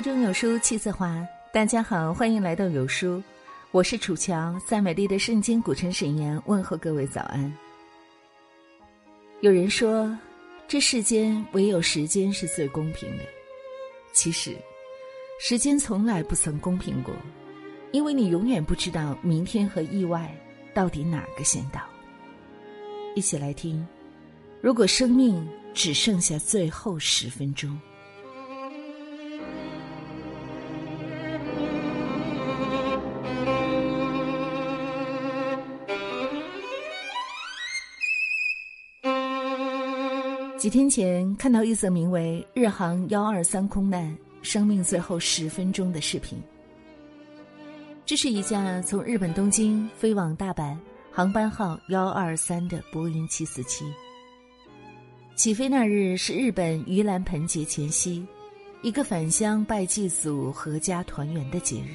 中有书气自华。大家好，欢迎来到有书，我是楚乔，在美丽的圣经古城沈阳问候各位早安。有人说，这世间唯有时间是最公平的。其实，时间从来不曾公平过，因为你永远不知道明天和意外到底哪个先到。一起来听，如果生命只剩下最后十分钟。几天前看到一则名为“日航幺二三空难，生命最后十分钟”的视频。这是一架从日本东京飞往大阪，航班号幺二三的波音七四七。起飞那日是日本盂兰盆节前夕，一个返乡拜祭祖、阖家团圆的节日。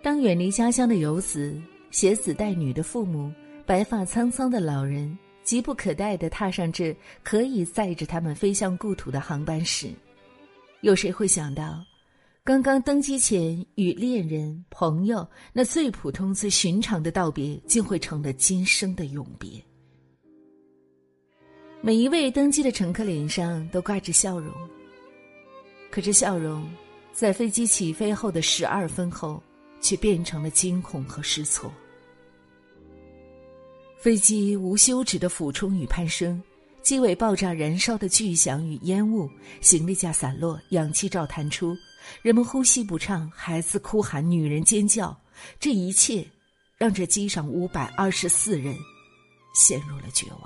当远离家乡的游子、携子带女的父母、白发苍苍的老人。急不可待地踏上这可以载着他们飞向故土的航班时，有谁会想到，刚刚登机前与恋人、朋友那最普通、最寻常的道别，竟会成了今生的永别？每一位登机的乘客脸上都挂着笑容，可这笑容，在飞机起飞后的十二分后，却变成了惊恐和失措。飞机无休止的俯冲与攀升，机尾爆炸燃烧的巨响与烟雾，行李架散落，氧气罩弹出，人们呼吸不畅，孩子哭喊，女人尖叫，这一切让这机上五百二十四人陷入了绝望。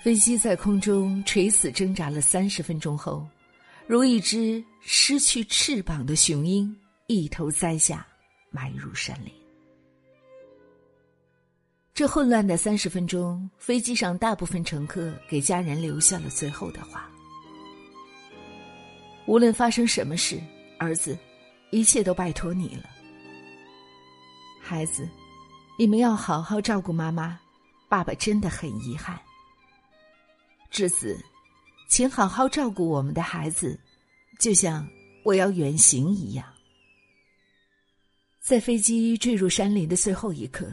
飞机在空中垂死挣扎了三十分钟后，如一只失去翅膀的雄鹰，一头栽下，埋入山林。这混乱的三十分钟，飞机上大部分乘客给家人留下了最后的话：无论发生什么事，儿子，一切都拜托你了。孩子，你们要好好照顾妈妈，爸爸真的很遗憾。智子，请好好照顾我们的孩子，就像我要远行一样。在飞机坠入山林的最后一刻。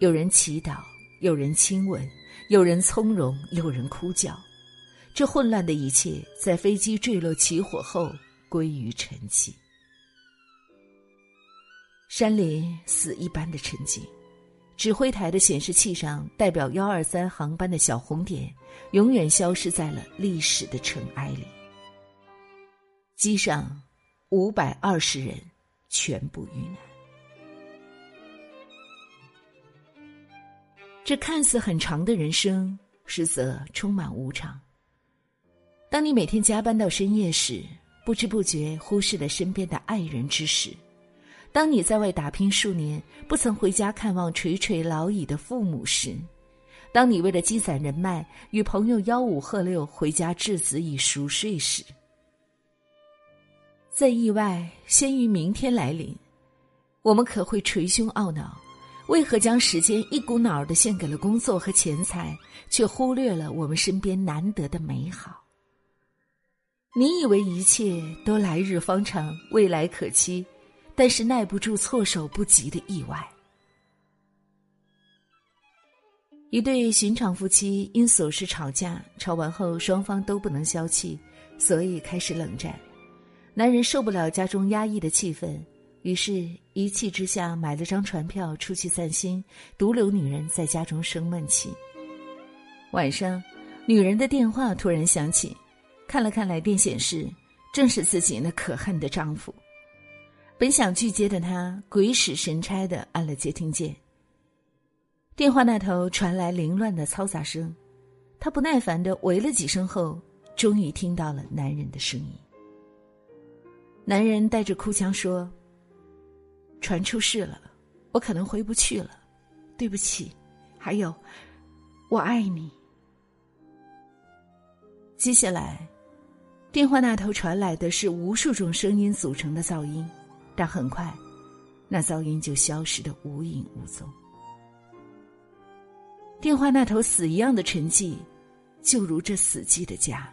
有人祈祷，有人亲吻，有人从容，有人哭叫。这混乱的一切，在飞机坠落起火后归于沉寂。山林死一般的沉寂，指挥台的显示器上代表幺二三航班的小红点，永远消失在了历史的尘埃里。机上五百二十人全部遇难。这看似很长的人生，实则充满无常。当你每天加班到深夜时，不知不觉忽视了身边的爱人之时；当你在外打拼数年，不曾回家看望垂垂老矣的父母时；当你为了积攒人脉，与朋友吆五喝六回家置子以熟睡时，在意外先于明天来临，我们可会捶胸懊恼。为何将时间一股脑儿的献给了工作和钱财，却忽略了我们身边难得的美好？你以为一切都来日方长、未来可期，但是耐不住措手不及的意外。一对寻常夫妻因琐事吵架，吵完后双方都不能消气，所以开始冷战。男人受不了家中压抑的气氛。于是，一气之下买了张船票出去散心，独留女人在家中生闷气。晚上，女人的电话突然响起，看了看来电显示，正是自己那可恨的丈夫。本想拒接的她，鬼使神差的按了接听键。电话那头传来凌乱的嘈杂声，她不耐烦的喂了几声后，终于听到了男人的声音。男人带着哭腔说。船出事了，我可能回不去了，对不起。还有，我爱你。接下来，电话那头传来的是无数种声音组成的噪音，但很快，那噪音就消失的无影无踪。电话那头死一样的沉寂，就如这死寂的家，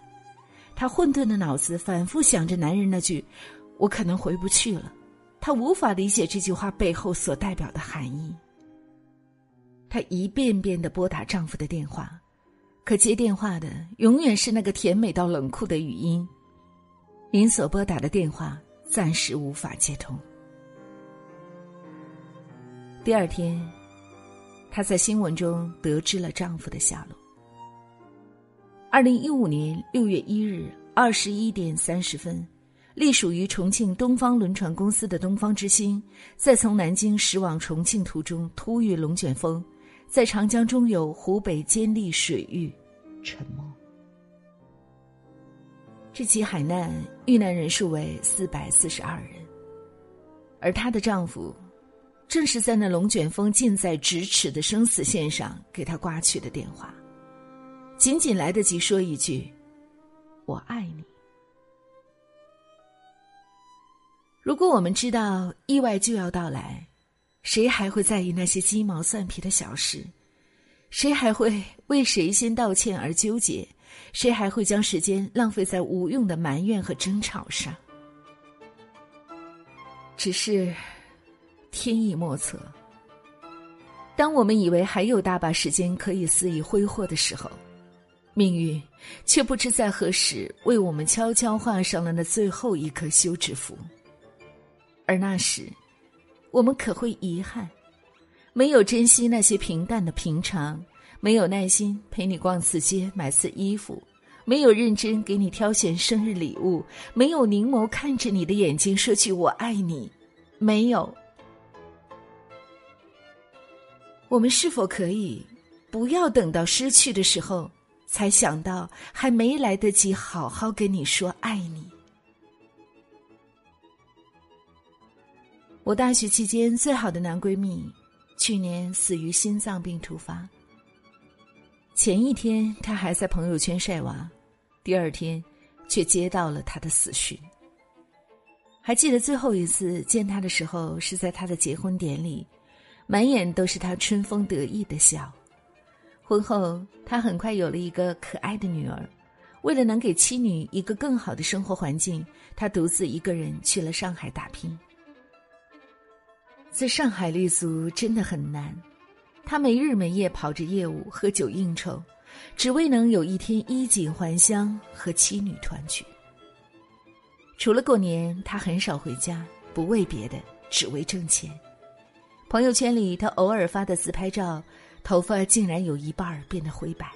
他混沌的脑子反复想着男人那句“我可能回不去了”，她无法理解这句话背后所代表的含义。她一遍遍的拨打丈夫的电话，可接电话的永远是那个甜美到冷酷的语音。您所拨打的电话暂时无法接通。第二天，她在新闻中得知了丈夫的下落。二零一五年六月一日二十一点三十分，隶属于重庆东方轮船公司的东方之星，在从南京驶往重庆途中突遇龙卷风，在长江中游湖北监利水域沉没。这起海难遇难人数为四百四十二人，而她的丈夫，正是在那龙卷风近在咫尺的生死线上给她挂去的电话。仅仅来得及说一句：“我爱你。”如果我们知道意外就要到来，谁还会在意那些鸡毛蒜皮的小事？谁还会为谁先道歉而纠结？谁还会将时间浪费在无用的埋怨和争吵上？只是天意莫测。当我们以为还有大把时间可以肆意挥霍的时候，命运却不知在何时为我们悄悄画上了那最后一颗休止符。而那时，我们可会遗憾，没有珍惜那些平淡的平常，没有耐心陪你逛次街买次衣服，没有认真给你挑选生日礼物，没有凝眸看着你的眼睛说句我爱你，没有。我们是否可以不要等到失去的时候？才想到还没来得及好好跟你说爱你。我大学期间最好的男闺蜜，去年死于心脏病突发。前一天他还在朋友圈晒娃，第二天却接到了他的死讯。还记得最后一次见他的时候，是在他的结婚典礼，满眼都是他春风得意的笑。婚后，他很快有了一个可爱的女儿。为了能给妻女一个更好的生活环境，他独自一个人去了上海打拼。在上海立足真的很难，他没日没夜跑着业务、喝酒应酬，只为能有一天衣锦还乡和妻女团聚。除了过年，他很少回家，不为别的，只为挣钱。朋友圈里，他偶尔发的自拍照。头发竟然有一半变得灰白，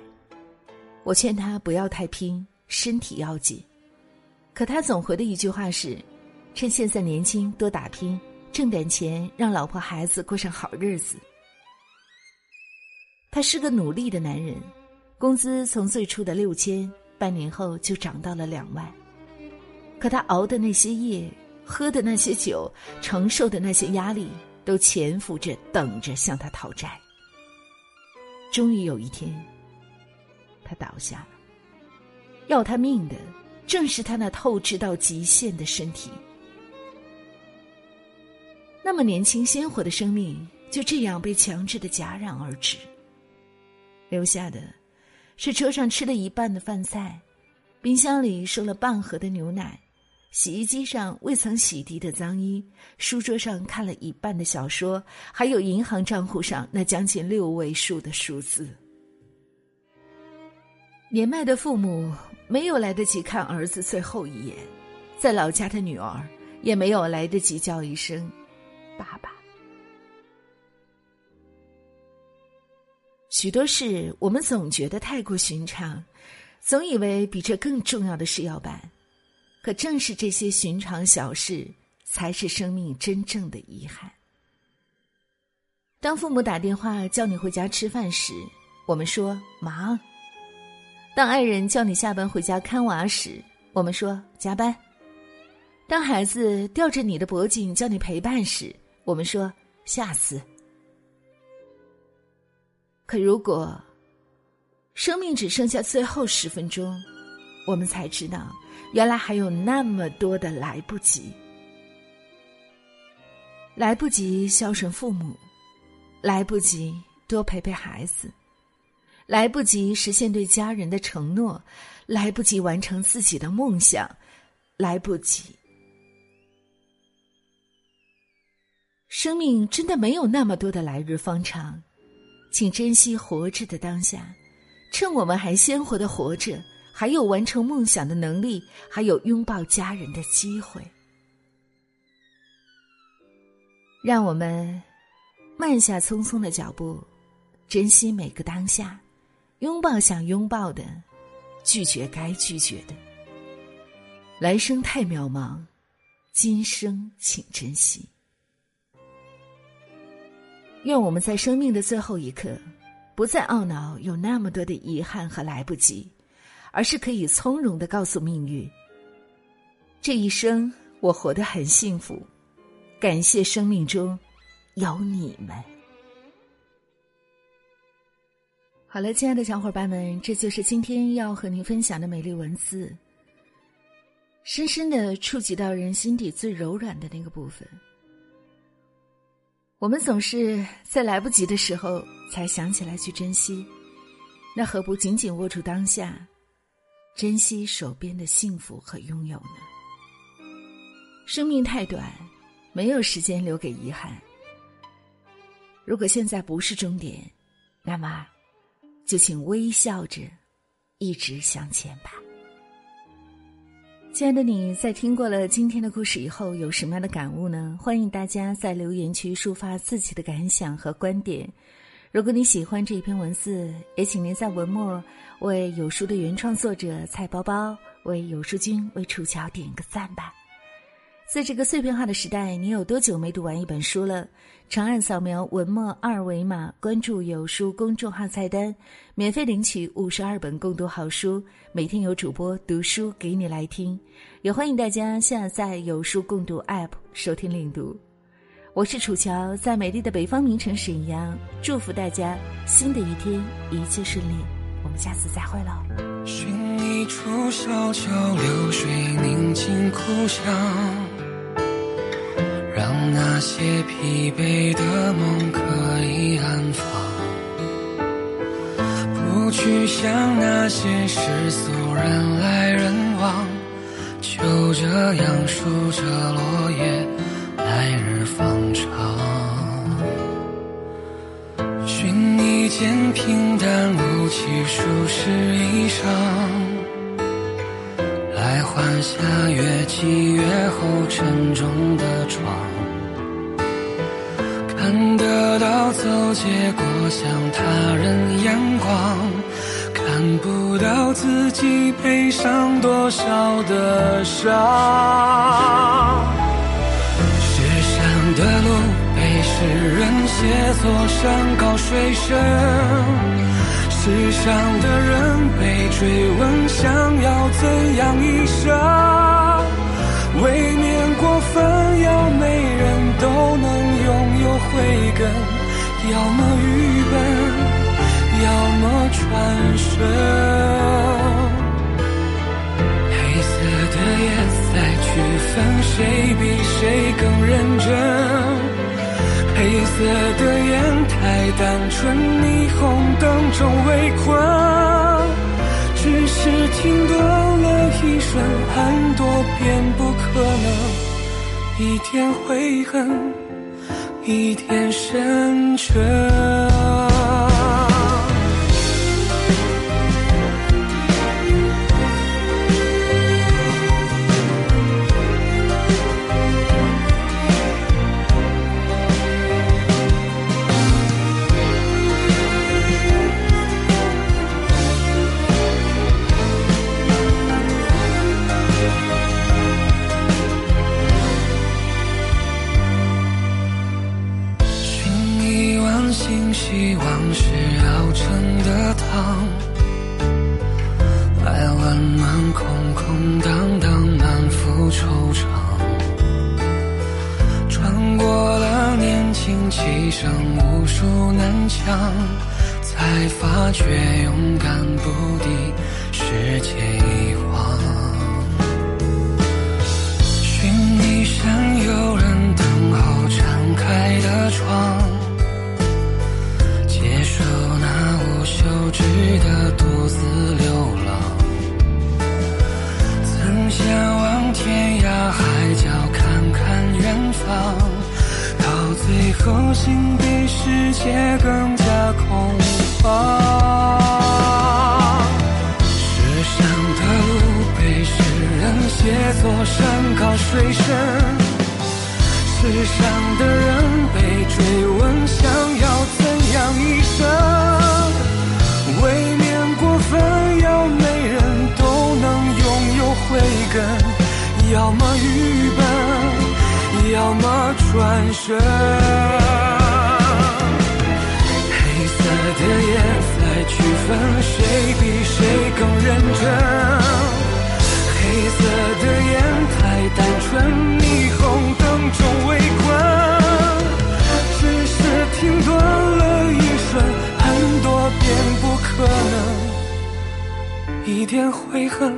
我劝他不要太拼，身体要紧。可他总回的一句话是：“趁现在年轻，多打拼，挣点钱，让老婆孩子过上好日子。”他是个努力的男人，工资从最初的六千，半年后就涨到了两万。可他熬的那些夜，喝的那些酒，承受的那些压力，都潜伏着等着向他讨债。终于有一天，他倒下了。要他命的，正是他那透支到极限的身体。那么年轻鲜活的生命，就这样被强制的戛然而止。留下的，是车上吃了一半的饭菜，冰箱里剩了半盒的牛奶。洗衣机上未曾洗涤的脏衣，书桌上看了一半的小说，还有银行账户上那将近六位数的数字。年迈的父母没有来得及看儿子最后一眼，在老家的女儿也没有来得及叫一声“许多事我们总觉得太过寻常，总以为比这更重要的事要办。可正是这些寻常小事，才是生命真正的遗憾。当父母打电话叫你回家吃饭时，我们说忙；当爱人叫你下班回家看娃时，我们说加班；当孩子吊着你的脖颈叫你陪伴时，我们说下次。可如果生命只剩下最后十分钟，我们才知道。原来还有那么多的来不及，来不及孝顺父母，来不及多陪陪孩子，来不及实现对家人的承诺，来不及完成自己的梦想，来不及。生命真的没有那么多的来日方长，请珍惜活着的当下，趁我们还鲜活的活着，还有完成梦想的能力，还有拥抱家人的机会，让我们慢下匆匆的脚步，珍惜每个当下，拥抱想拥抱的，拒绝该拒绝的。来生太渺茫，今生请珍惜。愿我们在生命的最后一刻，不再懊恼有那么多的遗憾和来不及，而是可以从容的告诉命运：这一生我活得很幸福，感谢生命中有你们。好了，亲爱的小伙伴们，这就是今天要和您分享的美丽文字，深深的触及到人心底最柔软的那个部分。我们总是在来不及的时候才想起来去珍惜，那何不紧紧握住当下，珍惜手边的幸福和拥有呢？生命太短，没有时间留给遗憾。如果现在不是终点，那么就请微笑着一直向前吧。亲爱的你，在听过了今天的故事以后，有什么样的感悟呢？欢迎大家在留言区抒发自己的感想和观点。如果你喜欢这一篇文字，也请您在文末为有书的原创作者蔡包包、为有书君、为楚乔点个赞吧。在这个碎片化的时代，你有多久没读完一本书了？长按扫描文末二维码，关注有书公众号菜单，免费领取五十二本共读好书，每天有主播读书给你来听。也欢迎大家下载有书共读 App 收听领读。我是楚乔，在美丽的北方名城沈阳，祝福大家新的一天一切顺利。我们下次再会喽。寻一处小桥流水宁静故乡。那些疲惫的梦可以安放，不去想那些世俗人来人往，就这样数着落叶，来日方长。寻一件平淡无奇、舒适衣裳。来换下越积越厚沉重的床，看得到走结果像他人眼光，看不到自己背上多少的伤。世上的路被世人写作山高水深。世上的人被追问想要怎样一生，未免过分。要每人都能慧根，要么愚笨，要么传神。黑色的夜在区分谁比谁更认真。黑色的烟太单纯，霓虹灯中围困，只是停顿了一瞬，很多遍不可能，一点悔恨，一点深沉。希望是熬成的汤，来温暖空空荡荡，满腹惆怅。穿过了年轻气盛，无数南墙，才发觉勇敢不敌世界一晃。寻一扇有人等候敞开的窗。值得独自流浪。曾向往天涯海角看看远方，到最后心比世界更加空旷。世上的路被诗人写作山高水深，世上的人被追问想要怎样一生。要么愚笨，要么转身。黑色的夜在区分谁比谁更认真。黑色的烟太单纯，霓虹灯中围困，只是停顿了一瞬，很多遍不可能，一点悔恨，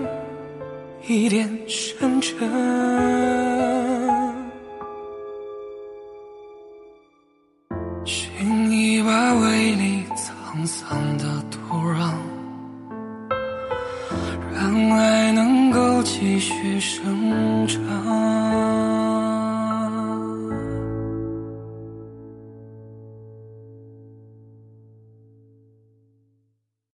一点深沉。